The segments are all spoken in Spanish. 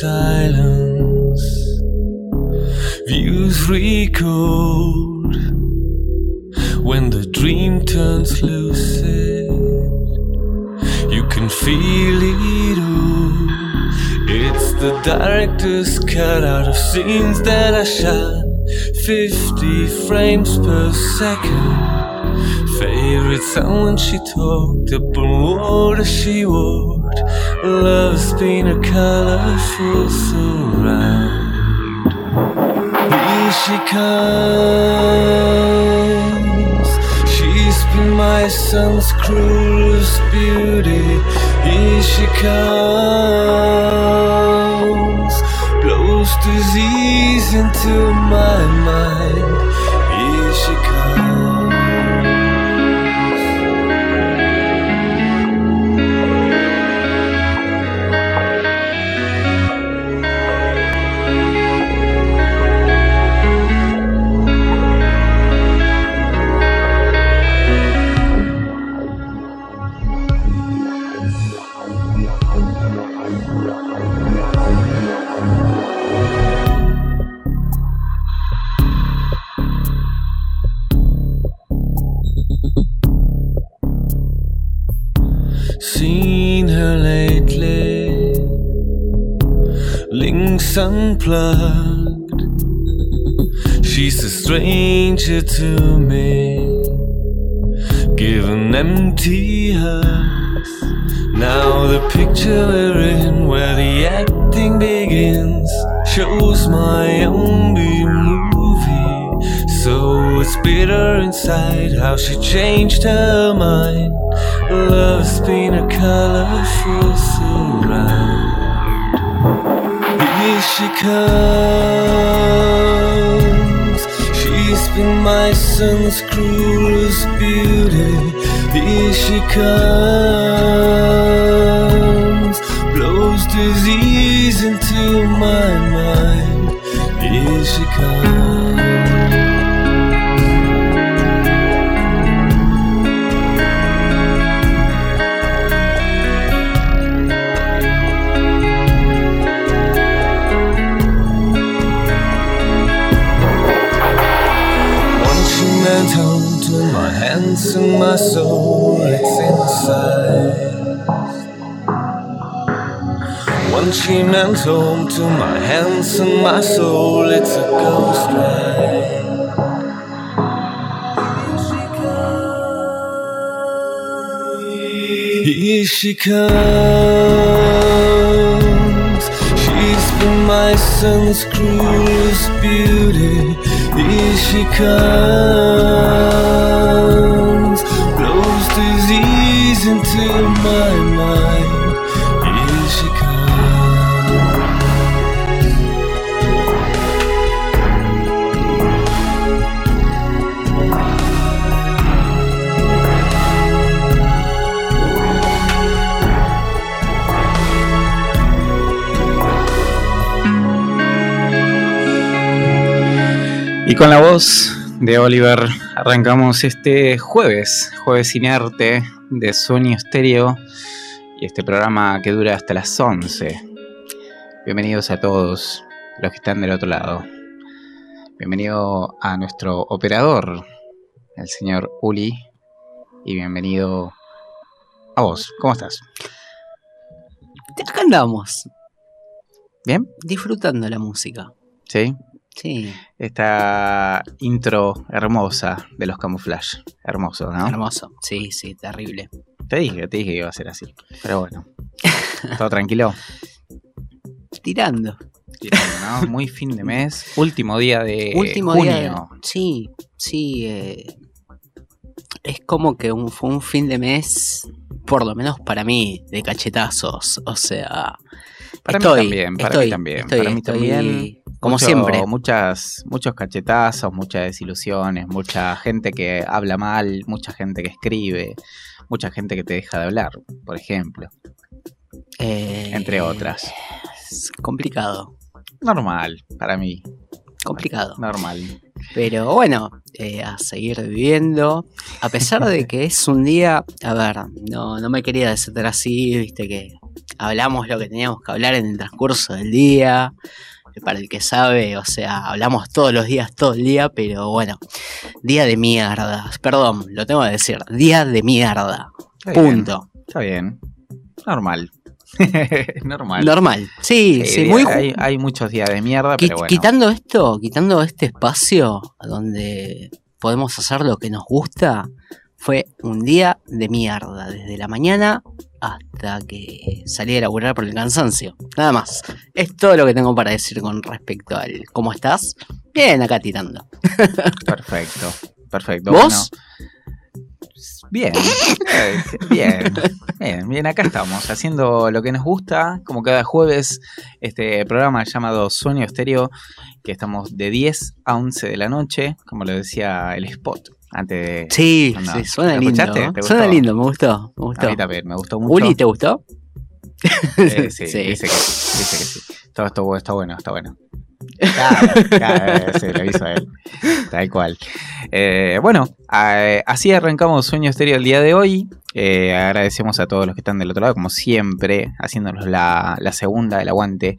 Silence, views recalled when the dream turns lucid. You can feel it all. It's the director's cut out of scenes that I shot 50 frames per second. Favorite sound when she talked upon water she walked. Love's been a colorful surround. Here she comes. She's been my son's cruelest beauty. Here she comes. Blows disease into my mind. Unplugged. She's a stranger to me, given empty hugs. Now the picture we're in, where the acting begins, shows my only movie. So it's bitter inside how she changed her mind. Love's been a colorful surround. She comes. She's been my son's cruelest beauty. Here she comes. Blows disease into my mind. Here she comes. My soul, it's inside. One she meant home to my hands and my soul, it's a ghost ride. Here she comes. She's been my son's cruelest beauty. Here she comes. Con la voz de Oliver arrancamos este jueves, jueves arte de Sueño Estéreo y este programa que dura hasta las 11. Bienvenidos a todos los que están del otro lado. Bienvenido a nuestro operador, el señor Uli, y bienvenido a vos. ¿Cómo estás? Acá andamos, ¿Bien? disfrutando la música. ¿Sí? Sí, Esta intro hermosa de los Camouflage. Hermoso, ¿no? hermoso. Sí, sí, terrible. Te dije, te dije que iba a ser así. Pero bueno. Todo tranquilo. Tirando. ¿no? Muy fin de mes. Último día de Último junio. día. de- Sí, sí. eh, es como que un, fue un fin de mes, por lo menos para mí, de cachetazos. O sea, Para estoy, mí también, para estoy, mí también. estoy, para mí también. Como Mucho- siempre. Muchas, muchos cachetazos, muchas desilusiones, mucha gente que habla mal, mucha gente que escribe, mucha gente que te deja de hablar, por ejemplo. Eh, Entre otras. Es complicado, Normal, para mí, complicado. normal. Pero bueno, eh, a seguir viviendo. A pesar de que es un día. A ver, no, no me quería desatar así, viste que hablamos lo que teníamos que hablar en el transcurso del día. Para el que sabe, o sea, hablamos todos los días, todo el día, pero bueno, día de mierda. Perdón, lo tengo que decir, día de mierda. Está bien, Punto. Está bien. Normal. Normal. Normal. Sí, Sí, muy hay, hay muchos días de mierda, pero bueno. Quitando esto, quitando este espacio donde podemos hacer lo que nos gusta, fue un día de mierda, desde la mañana hasta que salí a laburar por el cansancio. Nada más. Es todo lo que tengo para decir con respecto al cómo estás. Bien, acá tirando. Perfecto, perfecto. ¿Vos? Bueno, bien, eh, bien, bien, bien, acá estamos, haciendo lo que nos gusta, como cada jueves, este programa llamado Sueño Estéreo, que estamos de 10 a 11 de la noche, como lo decía el spot, antes de... Sí, No, sí, suena ¿lo lindo. ¿Te Suena lindo, me gustó, me A gustó. mí también, me gustó mucho. Uli, ¿te gustó? Eh, sí, Sí. Dice, que, dice que sí. Todo esto está bueno, está bueno. Claro, claro, sí, lo hizo él. Tal cual. Eh, bueno, así arrancamos Sueño Estéreo el día de hoy. Eh, agradecemos a todos los que están del otro lado, como siempre, haciéndonos la, la segunda del aguante.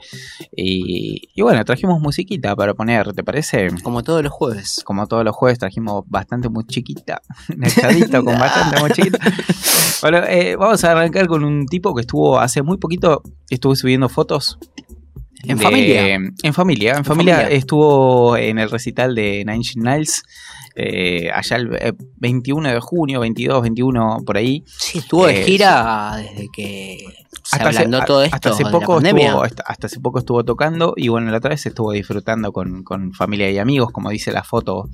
Y, y bueno, trajimos musiquita para poner, ¿te parece? Como todos los jueves. Como todos los jueves trajimos bastante muy chiquita, un echadito con bastante muy chiquita. Bueno, eh, vamos a arrancar con un tipo que estuvo hace muy poquito, estuvo subiendo fotos. ¿En de- familia? En familia, en, En familia, familia. estuvo en el recital de Nine Inch Nails. eh, allá el eh, 21 de junio, 22, 21, por ahí. Sí, estuvo de Eh, gira desde que se ablandó a- todo esto hasta hace poco estuvo, hasta, hasta hace poco estuvo tocando y bueno, la otra vez estuvo disfrutando con, con familia y amigos, como dice la foto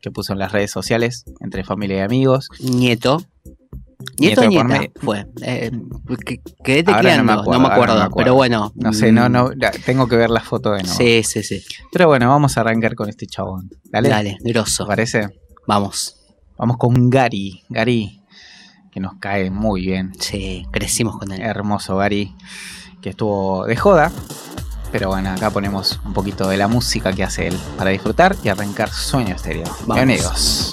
que puso en las redes sociales, entre familia y amigos. Nieto. Nieto Nieto, nieta fue. Eh, que- quedé no tecleando, me no acuerdo, no me acuerdo. pero bueno. No sé, no, mm, no, tengo que ver la foto de nuevo. Sí, sí, sí. Pero bueno, vamos a arrancar con este chabón. Dale. Dale, ¿Te grosso. parece? Vamos. Vamos con Gary. Gary, que nos cae muy bien. Sí, crecimos con él. Hermoso Gary, que estuvo de joda. Pero bueno, acá ponemos un poquito de la música que hace él para disfrutar y arrancar Sueño Estéreo. Vamos. Bienvenidos.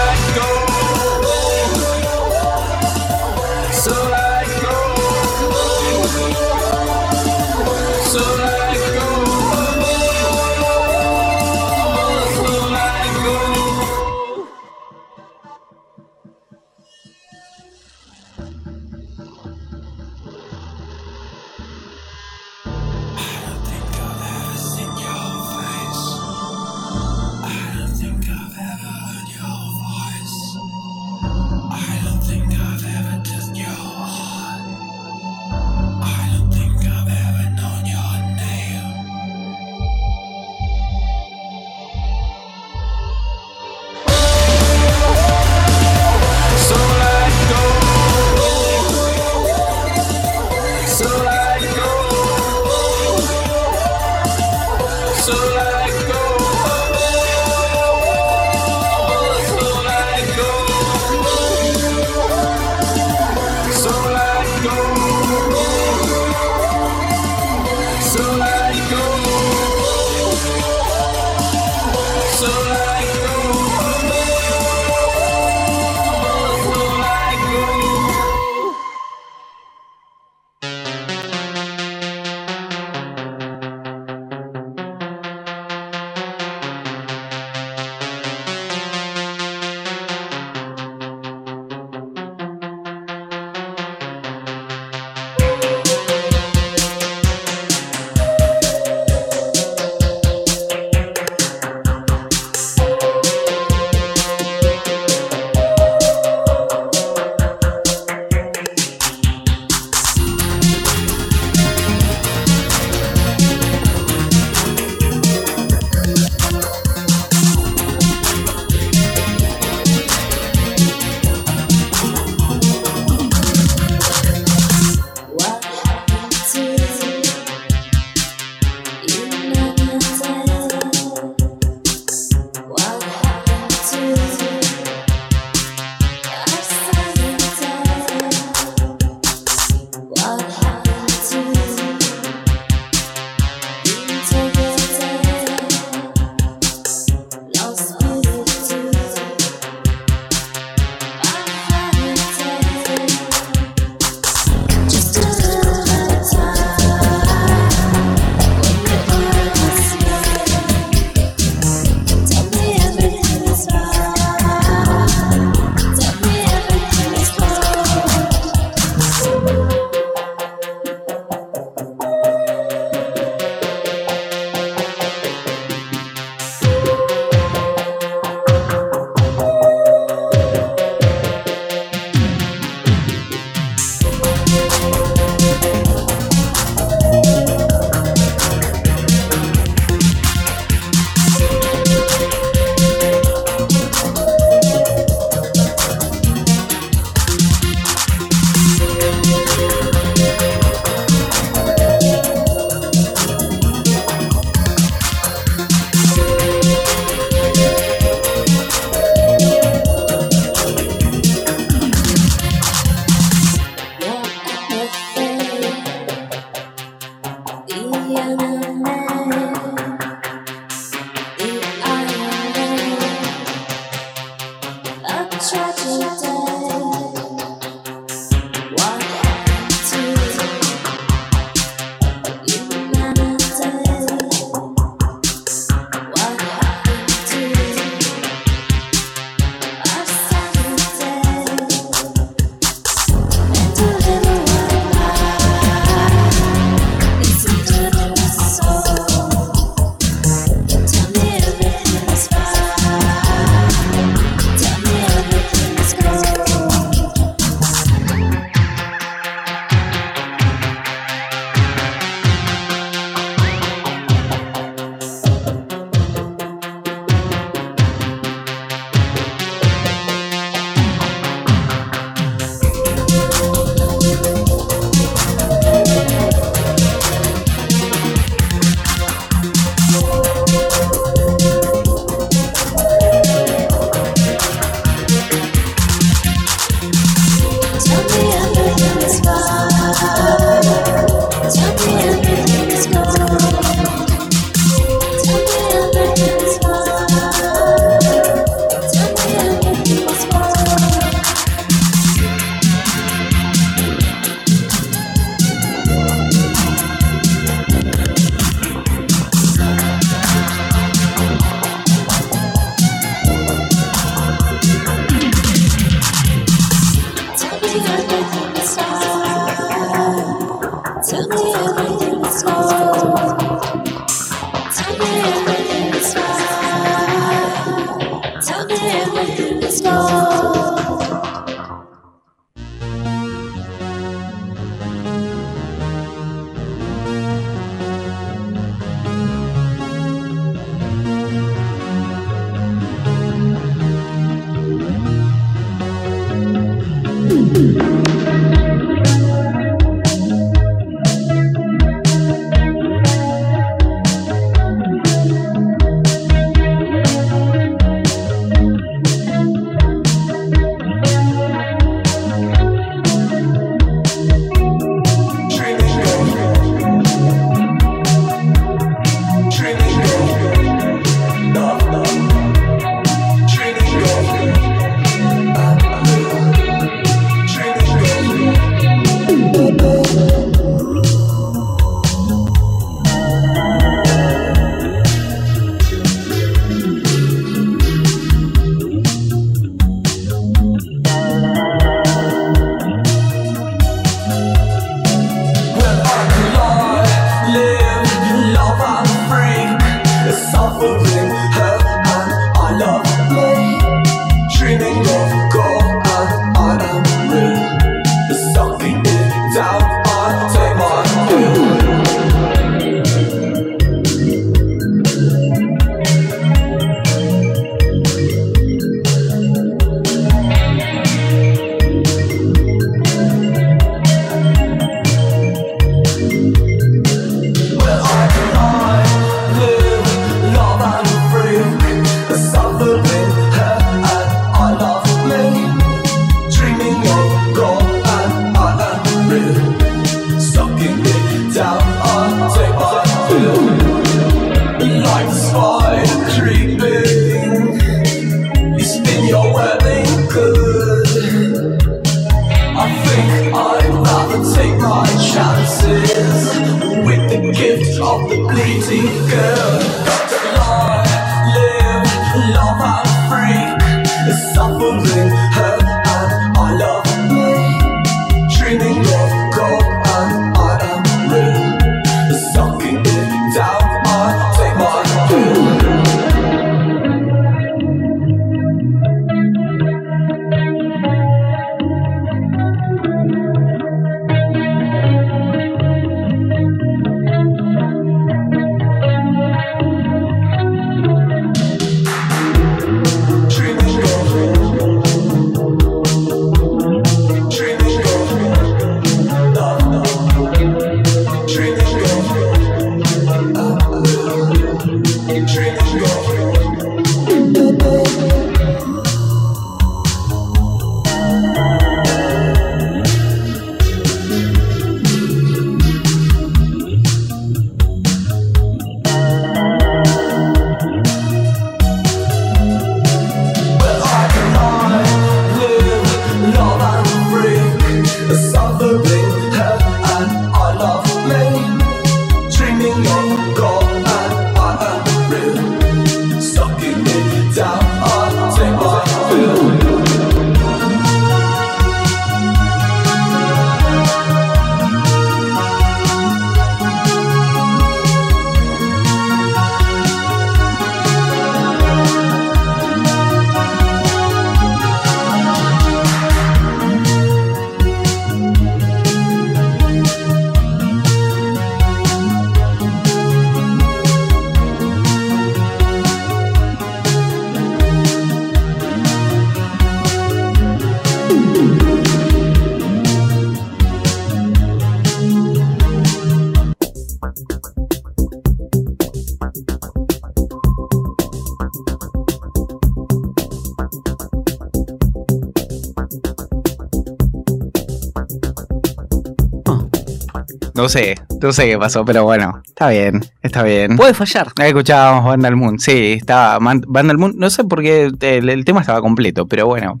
No sé, no sé qué pasó, pero bueno, está bien, está bien. Puede fallar. Escuchábamos Vandal Moon, sí, estaba Vandal Moon, no sé por qué el, el tema estaba completo, pero bueno,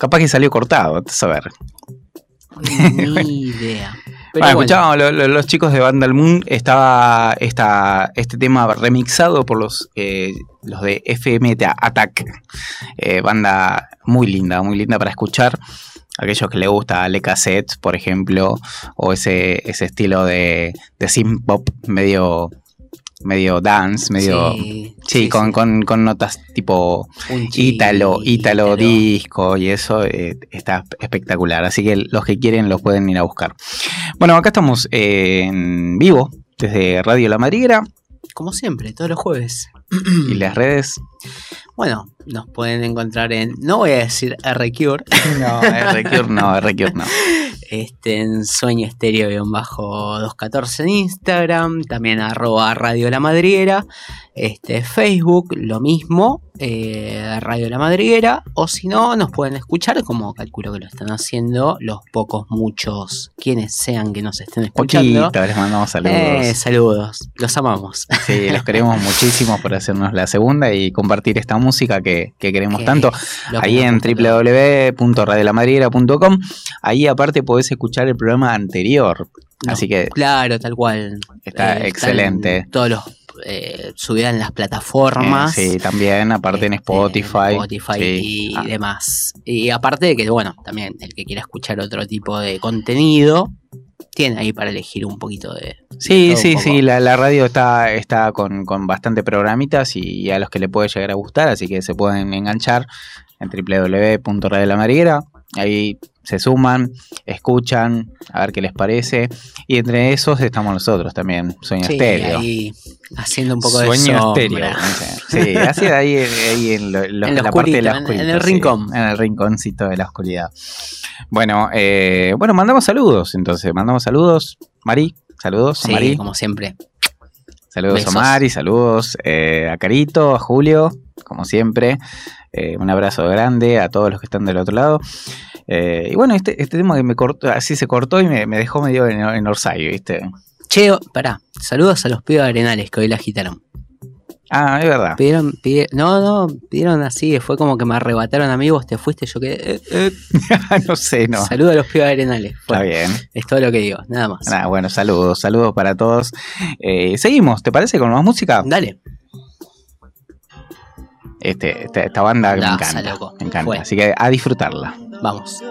capaz que salió cortado, a ver. Ni idea. Pero Bueno, escuchábamos lo- lo- los chicos de Vandal Moon, estaba esta, este tema remixado por los, eh, los de FMT Attack, eh, banda muy linda, muy linda para escuchar. Aquellos que le gusta Le Cassette, por ejemplo, o ese, ese estilo de, de synth pop medio, medio dance, medio... Sí, sí, con, sí. Con, con notas tipo ítalo, ítalo. disco y eso eh, está espectacular. Así que los que quieren los pueden ir a buscar. Bueno, acá estamos eh, en vivo desde Radio La Madriguera Como siempre, todos los jueves. y las redes. Bueno, nos pueden encontrar en, no voy a decir RCure, No, RCure no, RCure no. este, en Sueño Estéreo bajo 214 en Instagram, también arroba Radio La Madriguera, este, Facebook, lo mismo, eh, Radio La Madriguera, o si no, nos pueden escuchar, como calculo que lo están haciendo los pocos, muchos, quienes sean que nos estén escuchando. Poquito, les mandamos saludos. Eh, saludos, los amamos. Sí, los queremos muchísimo por hacernos la segunda y compartir esta música que, que queremos Que tanto. Ahí en www.radiolamadriguera.com. Ahí aparte podés escuchar el programa anterior. No, Así que Claro, tal cual. está Eh, excelente. Todos los eh, en las plataformas. Eh, sí, también, aparte en este, Spotify. Spotify sí. y Ah, demás. Y aparte de que, bueno, también el que quiera escuchar otro tipo de contenido, tiene ahí para elegir un poquito de. Sí, de sí, sí, la, la radio está, está con, con bastante programitas y, a los que le puede llegar a gustar, así que se pueden enganchar en www.radiolamadriguera. Ahí se suman, escuchan, a ver qué les parece. Y entre esos estamos nosotros también, Sueño Sí, Estéreo. ahí haciendo un poco de Sueño estéreo. Sí, así de ahí, ahí en, lo- lo- En lo la parte de la oscurito, en- en oscuridad. el sí, rincón. en el rinconcito de la oscuridad. Bueno, eh, bueno, mandamos saludos. Entonces, mandamos saludos. Mari, saludos Sí, Mari. como siempre. Saludos besos. a Mari, saludos eh, a Carito, a Julio, como siempre. Eh, un abrazo grande a todos los que están del otro lado. Eh, y bueno, este, este tema que me cortó, así se cortó y me, me dejó medio en, en Orsay, ¿viste? Che, pará. Saludos a los pibes Arenales que hoy la agitaron. Ah, es verdad. Pidieron, no, no, pidieron así, fue como que me arrebataron amigos, te fuiste, yo quedé. eh, eh. no sé, no. Saludos a los pibes Arenales. Está bien. Es todo lo que digo, nada más. Nada, bueno, saludos, saludos para todos. Eh, seguimos, ¿te parece con más música? Dale. Este, esta, esta banda que me encanta. loco. Me encanta. Fue. Así que a disfrutarla. Vamos.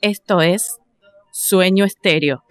Esto es Sueño Estéreo.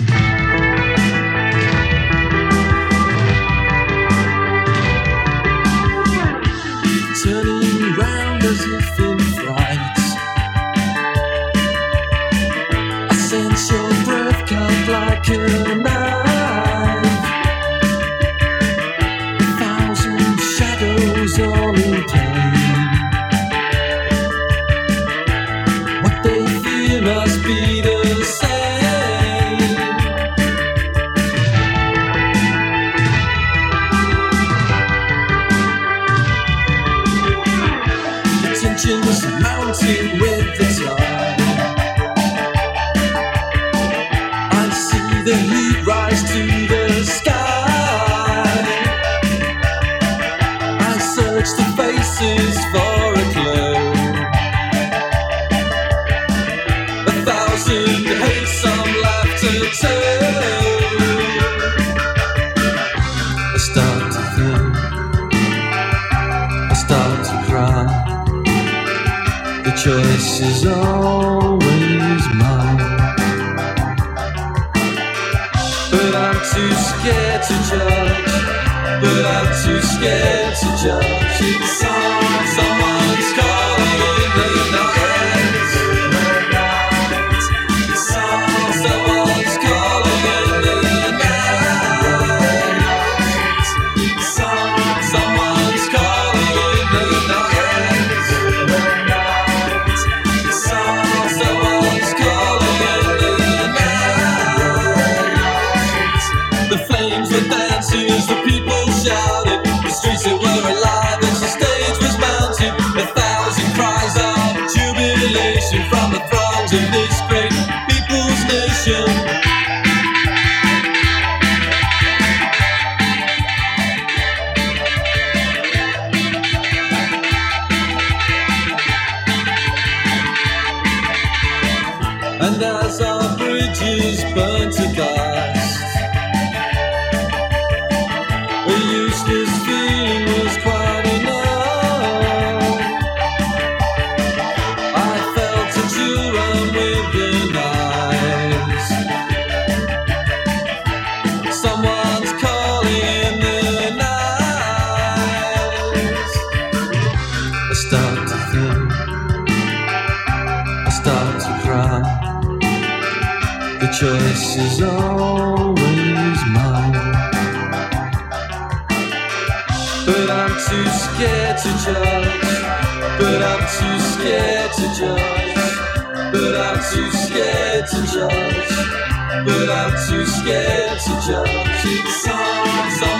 is always mine. But I'm too scared to judge. But I'm too scared to judge. start to feel I start to cry. The choice is always mine. But I'm too scared to judge. But I'm too scared to judge. But I'm too scared to judge. But I'm too scared to judge. It's all, it's all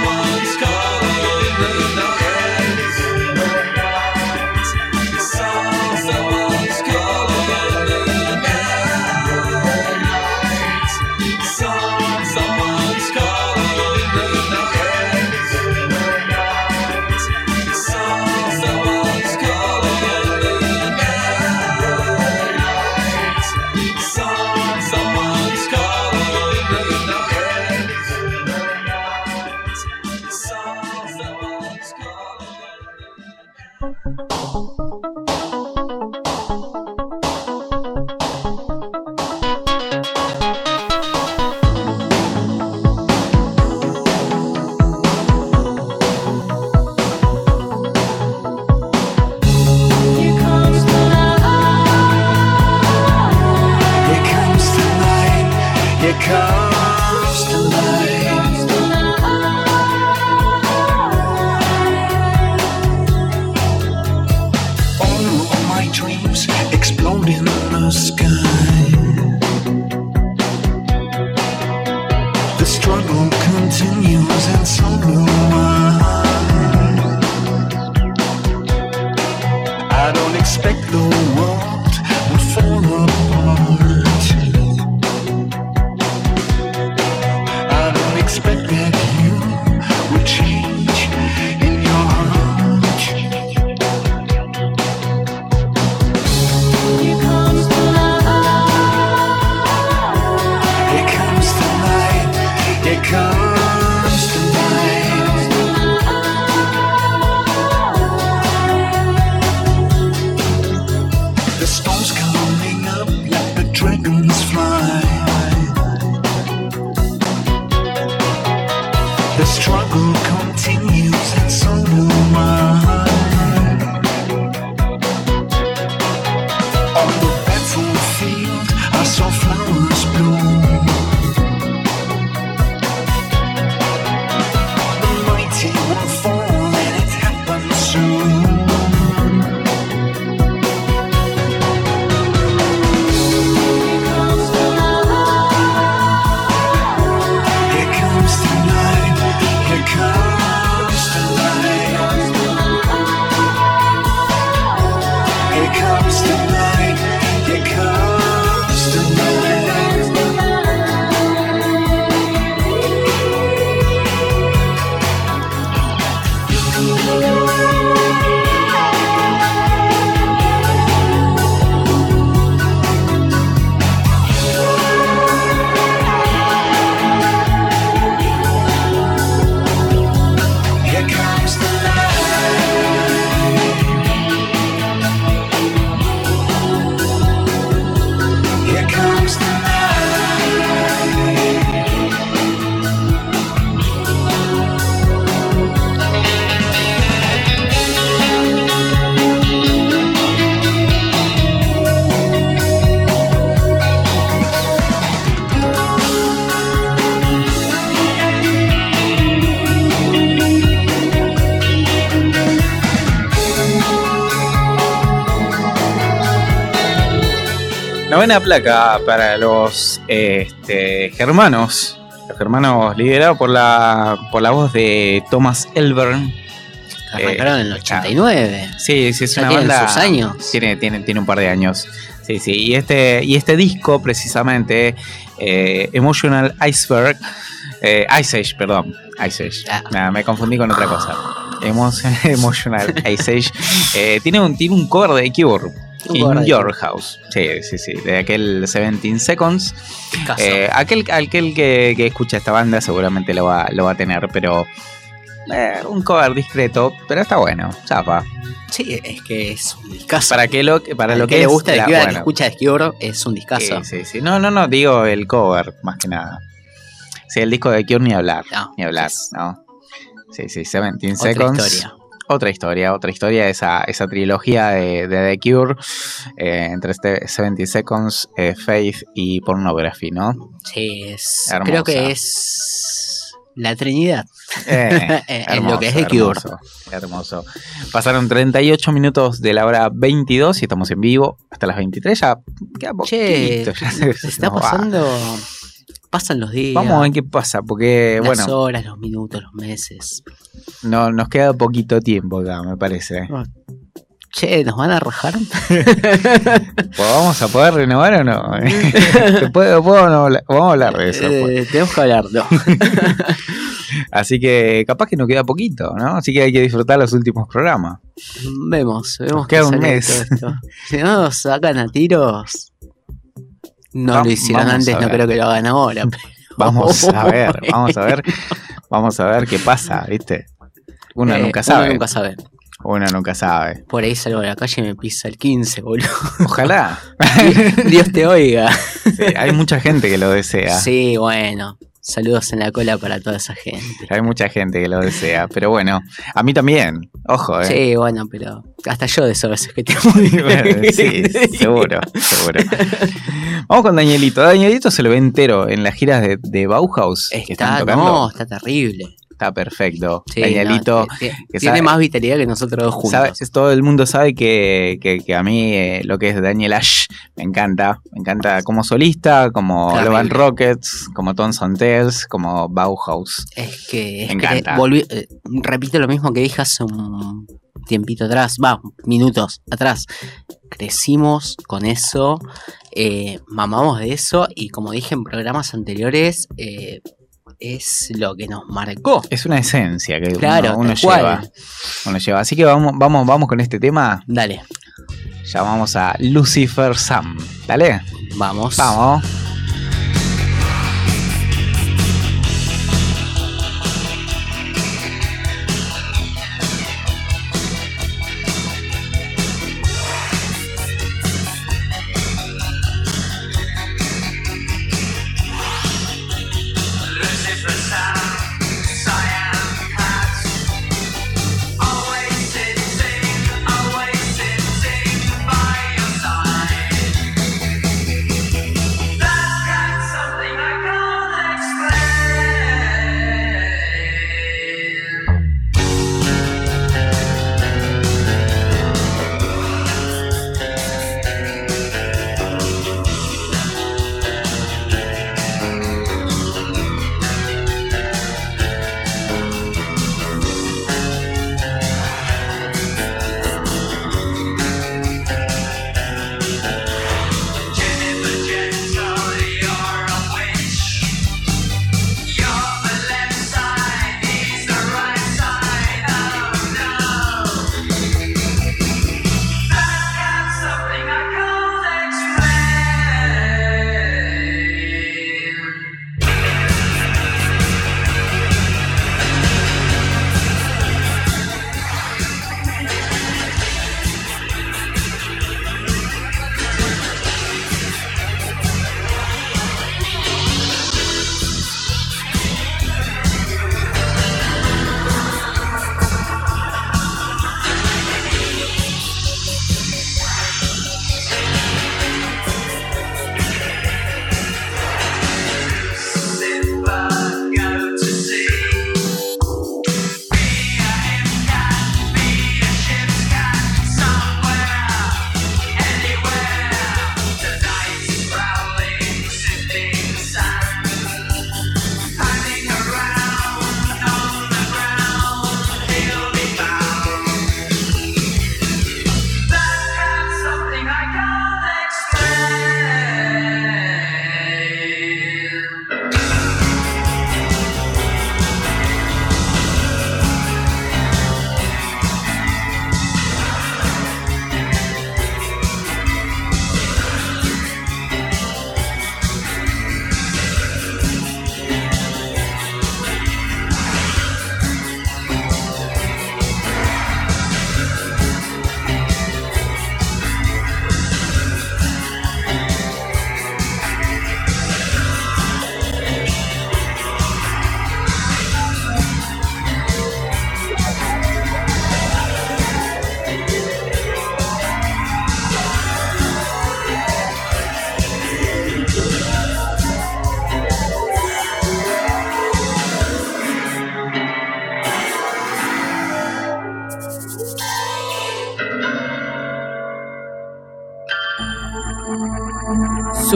Novena placa para los eh, este, germanos. Los germanos liderados por la, por la voz de Thomas Elvern. Arrancaron en el 89. Sí, sí, es Ya una tienen banda. sus años. Tiene, tiene, tiene un par de años. Sí, sí. Y este, y este disco, precisamente, eh, Emotional Iceberg. eh, Ice Age, perdón. Ice Age. Ah. Me confundí con otra cosa. Emotion- Emotional Ice Age. eh, tiene, un, tiene un cover de Cure. In Your. House. Sí, sí, sí. De aquel 17 Seconds. Eh, aquel aquel que, que escucha esta banda seguramente lo va, lo va a tener, pero. eh, un cover discreto, pero está bueno. Zafa. sí, es que es un discazo. Para que lo, para lo que, que, le gusta de Cure, al que bueno, escucha de Cure, es un discazo. Sí, sí, sí. No, no, no, digo el cover, más que nada. Sí, el disco de Cure ni hablar. No, Ni hablar, es ¿no? Sí, sí, 17 Otra Seconds. historia. Otra historia, otra historia, esa, esa trilogía de, de The Cure, eh, entre este 70 Seconds, eh, Faith y Pornography, ¿no? Sí, es. Creo que es. La Trinidad. Eh, En lo que es The Cure. hermoso, hermoso. Pasaron 38 minutos de la hora 22 y estamos en vivo hasta las 23. Ya queda Che, poquito, ya se- se está nos va. Pasan los días. Vamos a ver qué pasa, porque las bueno, horas, los minutos, los meses. no, nos queda poquito tiempo acá, me parece. Che, ¿nos van a rajar? Pues ¿Vamos a poder renovar o no? ¿Te puedo- puedo no hablar? Vamos a hablar de eso. pues. Eh, tenemos que hablar, no. Así que capaz que nos queda poquito, ¿no? Así que hay que disfrutar los últimos programas. Vemos, vemos Nos queda un mes. Si no nos sacan a tiros. No lo hicieron antes, no creo que lo hagan ahora. pero- Vamos a ver, vamos a ver, vamos a ver qué pasa, ¿viste? Uno Eh, nunca sabe. Uno nunca sabe. Uno nunca sabe. Por ahí salgo de la calle y me pisa el 15, boludo. Ojalá. Dios te oiga. Sí, hay mucha gente que lo desea. Sí, bueno. Saludos en la cola para toda esa gente. Hay mucha gente que lo desea. Pero bueno, a mí también. Ojo, ¿eh? Sí, bueno, pero hasta yo de eso a veces que te Bueno, sí, seguro, seguro. Vamos con Danielito. Danielito se lo ve entero en las giras de, de Bauhaus que están Está, tocando. no, está terrible. Está perfecto. Sí, Danielito. no, que tiene sabe- más vitalidad que nosotros dos juntos. sabe- todo el mundo sabe que, que- que a mí eh, lo que es Daniel Ash me encanta. Me encanta como solista, como. Love and Rockets, como and Tales, como Bauhaus. Es que, es Me que encanta. volví- eh, repito lo mismo que dije hace un tiempito atrás, va, minutos atrás. Crecimos con eso, eh, mamamos de eso y como dije en programas anteriores, eh, es lo que nos marcó. Es una esencia que Claro, uno, lleva. Uno lleva. Así que vamos, vamos, vamos con este tema. Dale, Llamamos a Lucifer Sam. Dale. vamos. Vamos.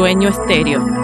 sueño estéreo.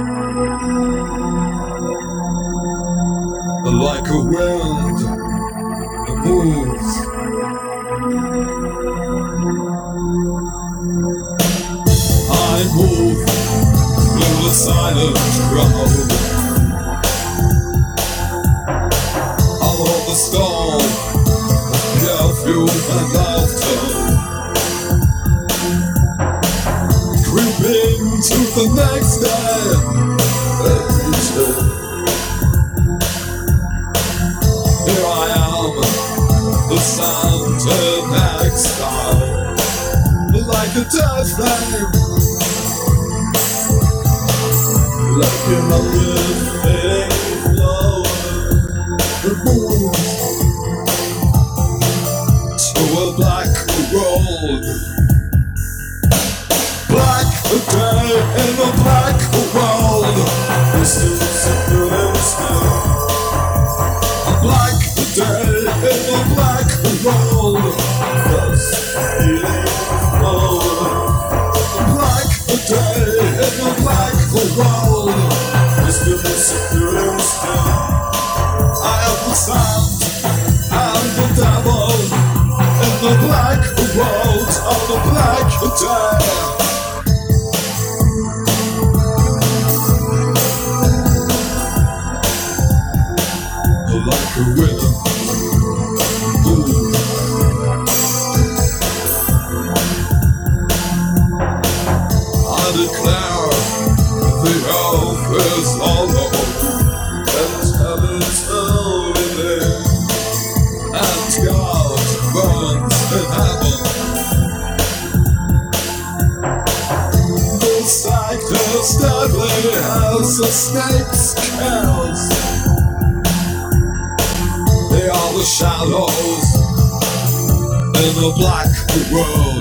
touchdown. Like in my will. time. Like a snakes curls. They are the shadows in the black world.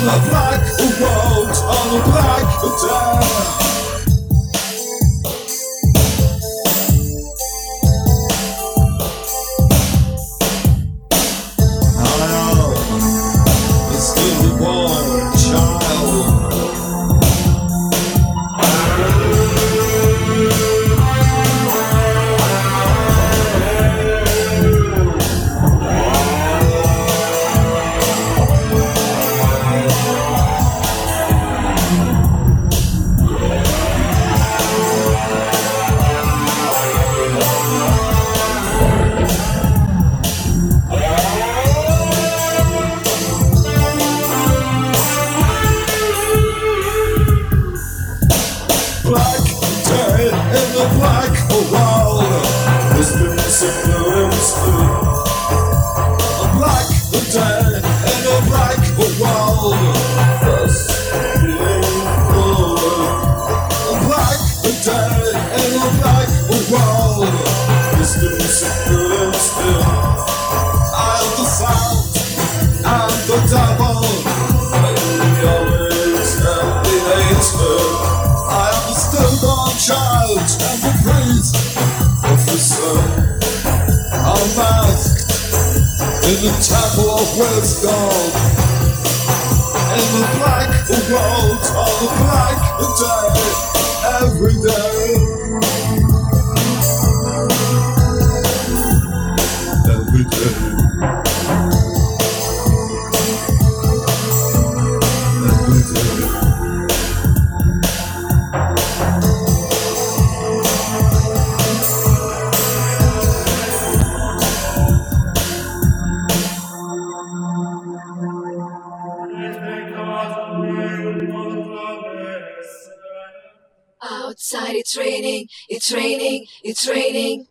on the block. On the black, a dies? the world all black and dirty every day. Outside it's raining, it's raining, it's raining.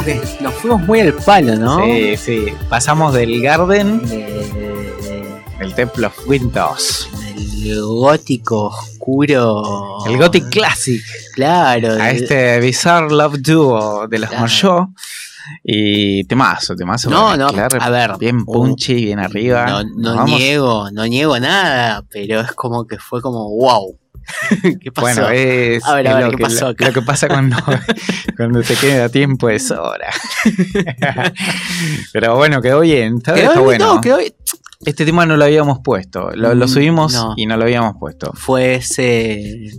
Como que nos fuimos muy al palo, ¿no? Sí, sí. Pasamos del Garden, De- de- del Temple of Windows, del gótico oscuro. el Gothic Classic, Claro. a este Bizarre Love Duo de los Claro. Marshall. Y temazo, temazo. No, no, a ver, Bien un- punchy, bien arriba. No, niego, no niego nada, pero es como que fue como wow. ¿Qué pasó? Bueno, es, A ver, a es ver, lo, ¿qué que, pasó lo- acá? lo que pasa cuando, cuando te queda tiempo es hora. Pero bueno, quedó bien. Está, Quedó está bueno. no, quedó bien. Este tema no lo habíamos puesto. Lo, lo Mm, subimos no. y no lo habíamos puesto. Fue ese.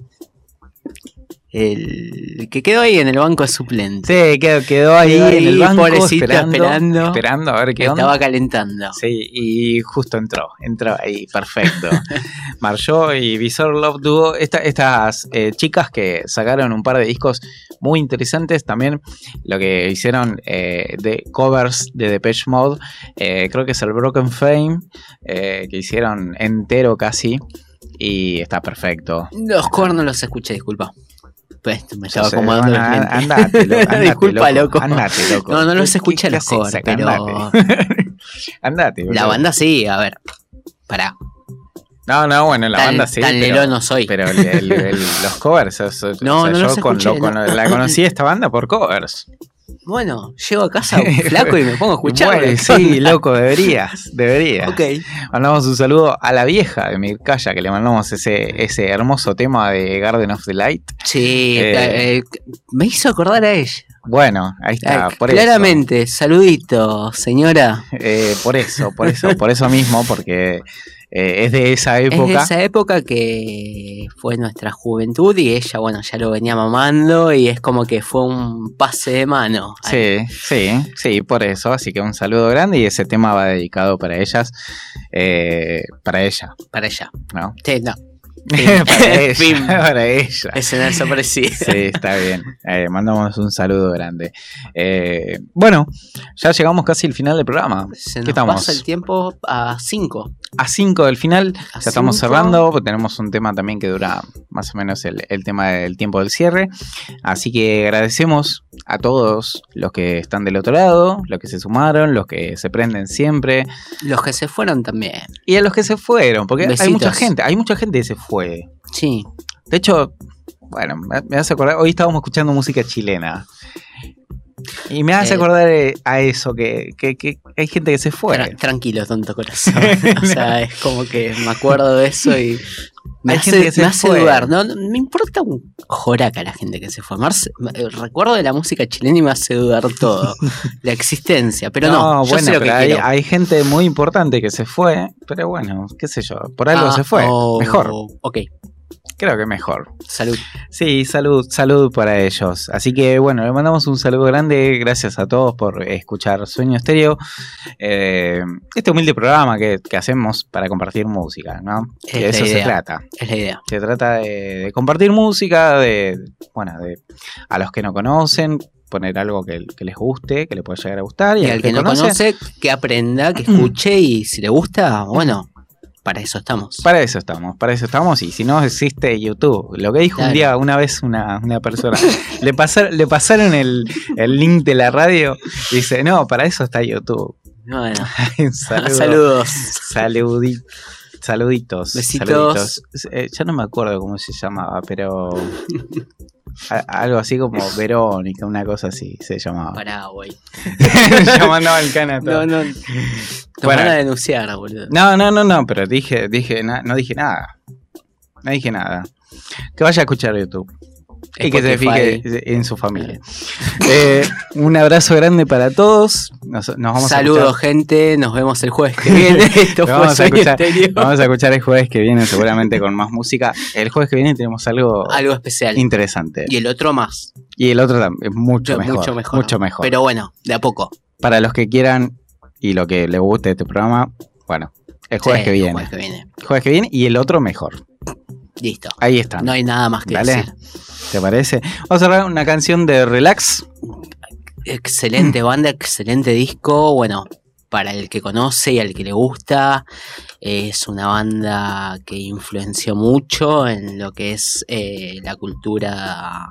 El que quedó ahí en el banco de suplente. Sí, quedó, quedó ahí Quedó en el banco pobrecito, esperando, esperando. esperando a ver qué Estaba onda. calentando. Sí, y justo entró, entró ahí, perfecto. Marchó y Visor Love Duo, esta- estas eh, chicas que sacaron un par de discos muy interesantes, también lo que hicieron eh, de covers de Depeche Mode, eh, creo que es el Broken Fame, eh, que hicieron entero casi, y está perfecto. Los covers no los escuché, disculpa. Pues me estaba Entonces, acomodando bueno, andate, loco, andate, Disculpa, loco. Andate, loco. No, no los ¿Qué- escuché qué los acá? pero Andate. Andate, la banda sí, a ver. Pará. No, no, bueno, la tan, banda sí. tan pero- no soy. Pero el- el- el- los covers, No, o sea, no yo los con, escuché, lo- con no. lo- la conocí esta banda por covers. Bueno, llego a casa flaco y me pongo a escuchar. Bueno, sí, loco, deberías, deberías. Ok. Mandamos un saludo a la vieja de Mircalla, que le mandamos ese, ese hermoso tema de Garden of the Light. Sí, Eh. eh, me hizo acordar a ella. Bueno, ahí está, Eh, por claramente, saludito, señora. Eh, por eso, por eso, por eso mismo, porque eh, es de esa Es de época. esa época que fue nuestra juventud y ella, bueno, ya lo venía mamando y es como que fue un pase de mano. Sí, sí, sí, por eso. Así que un saludo grande y ese tema va dedicado para ellas, eh, para ella, Para ella. ¿no? Sí, no. para ella, Fin. para ella. Ese. Sí, está bien. Eh, mandamos un saludo grande. Eh, bueno, ya llegamos casi al final del programa. Se ¿Qué estamos? pasa el tiempo a 5. A 5 del final, A ya estamos cinco. cerrando. Tenemos un tema también que dura más o menos el, el tema del tiempo del cierre. Así que agradecemos a todos los que están del otro lado, los que se sumaron, los que se prenden siempre Los que se fueron también. y a los que se fueron, porque hay mucha gente, hay mucha gente que se fue. Sí. De hecho, bueno, me hace acordar, hoy estábamos escuchando música chilena. Y me hace Eh. acordar eh, a eso, que, que- que hay gente que se fue. Tra- tranquilo, tonto corazón. o sea, es como que me acuerdo de eso y me hace, gente que se me hace dudar. No, no, me importa un joraca la gente que se fue. Marce- recuerdo de la música chilena y me hace dudar todo. la existencia. Pero no, yo bueno, sé lo que pero hay, quiero. hay gente muy importante que se fue, pero bueno, qué sé yo, por algo Ah, se fue. oh, Mejor, Ok, creo que mejor. salud. Sí, salud, salud para ellos. Así que bueno, le mandamos un saludo grande. Gracias a todos por escuchar Sueño Estéreo. Eh, este humilde programa que, que hacemos para compartir música, ¿no? Es De eso se idea. trata. Es la idea. Se trata de, de compartir música, de, bueno, de a los que no conocen, poner algo que, que les guste, que le pueda llegar a gustar. Y, Y al que no conoce, que aprenda, que escuche y si le gusta, bueno, para eso estamos. Para eso estamos, para eso estamos. Y si no existe YouTube, lo que dijo un día una vez una, una persona, le, pasar- le pasaron el, el link de la radio y dice, no, para eso está YouTube. Bueno, saludo. saludos. Saludi- saluditos. Besitos. saluditos. Eh, ya no me acuerdo cómo se llamaba, pero algo así como Verónica, una cosa así se llamaba. Pará, güey. Llamando al cana todo. No, no. Bueno. van a denunciar, boludo. No, no, no, no, pero dije, dije, na- no dije nada. No dije nada. Que vaya a escuchar YouTube. Y que se fije en su familia. Eh, un abrazo grande para todos. Nos, nos vamos Saludos, a gente. Nos vemos el jueves que viene. Esto fue vamos a escuchar. Vamos a escuchar el jueves que viene seguramente con más música. El jueves que viene tenemos algo Algo especial. interesante. Y el otro más. Y el otro también, mucho mejor. Mucho mejor. Mucho mejor. Pero bueno, de a poco. para los que quieran y lo que les guste de este programa, bueno, el jueves Sí, que el viene. jueves que viene. El jueves que viene y el otro mejor. Listo. Ahí está. No hay nada más que Dale. decir. ¿Te parece? Vamos a cerrar una canción de Relax. Excelente banda, excelente disco. Bueno, para el que conoce y al que le gusta, es una banda que influenció mucho en lo que es eh, la cultura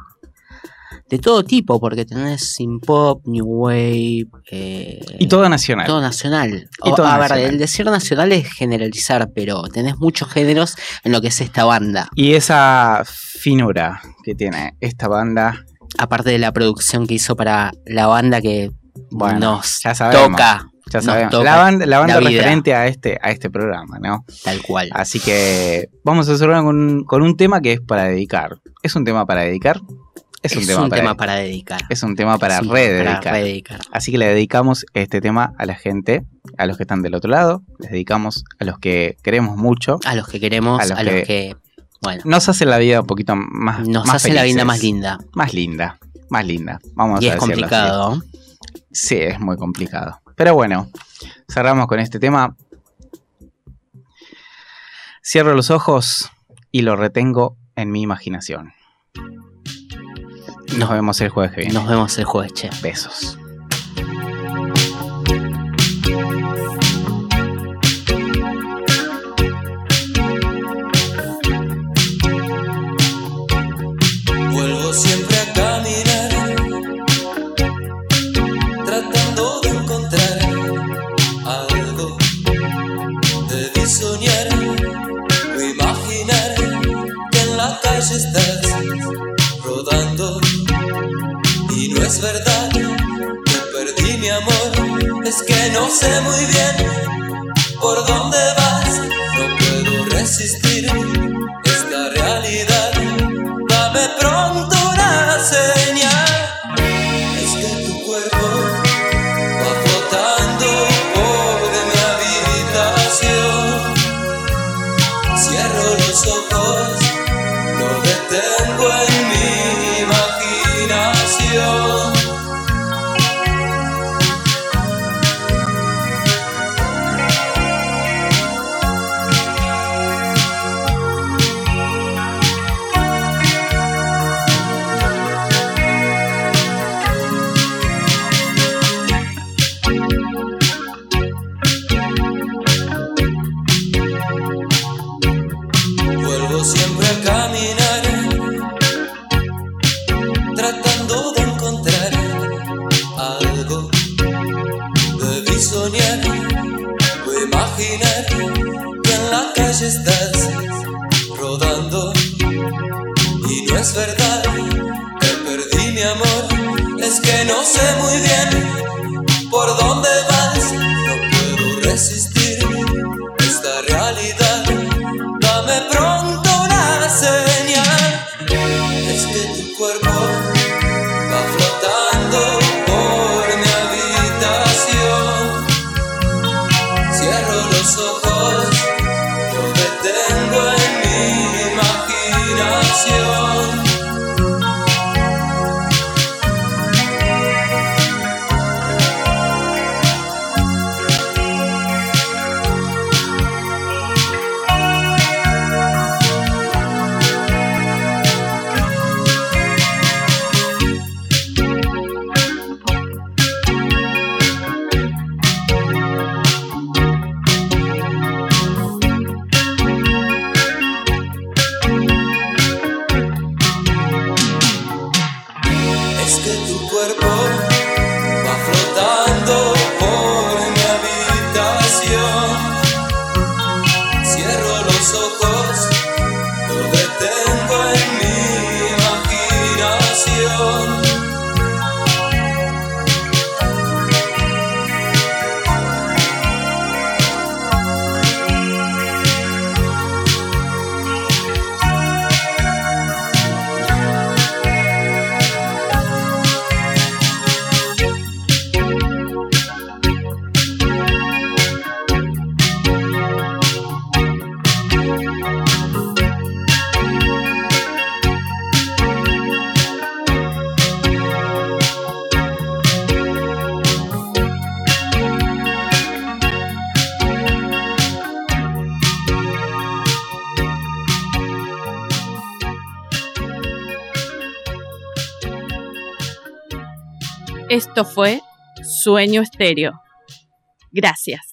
de todo tipo, porque tenés synth pop, new wave, eh, Y todo nacional. todo nacional. Y O- todo a ver, el decir nacional es generalizar, pero tenés muchos géneros en lo que es esta banda. Y esa finura que tiene esta banda, Aparte de la producción que hizo para la banda que Bueno, nos ya sabemos. toca ya sabemos. toca La banda, la banda la vida. referente a este, a este programa, ¿no? tal cual. Así que vamos a cerrar con, con un tema que es para dedicar. ¿Es un tema para dedicar? Es, un, tema, para, para dedicar. es un tema para un rededicar. para rededicar. Así que le dedicamos este tema a la gente, a los que están del otro lado, les dedicamos a los que queremos mucho. A los que queremos, A a los los, que- bueno, Nos hace la vida un poquito más nos más hace la vida más linda. Más linda, más linda. Vamos y a es así. complicado. Sí, es muy complicado. Pero bueno, cerramos con este tema. Cierro los ojos y lo retengo en mi imaginación. Nos vemos el jueves que viene. Nos vemos el jueves, che. Besos. Sueño Estéreo. Gracias.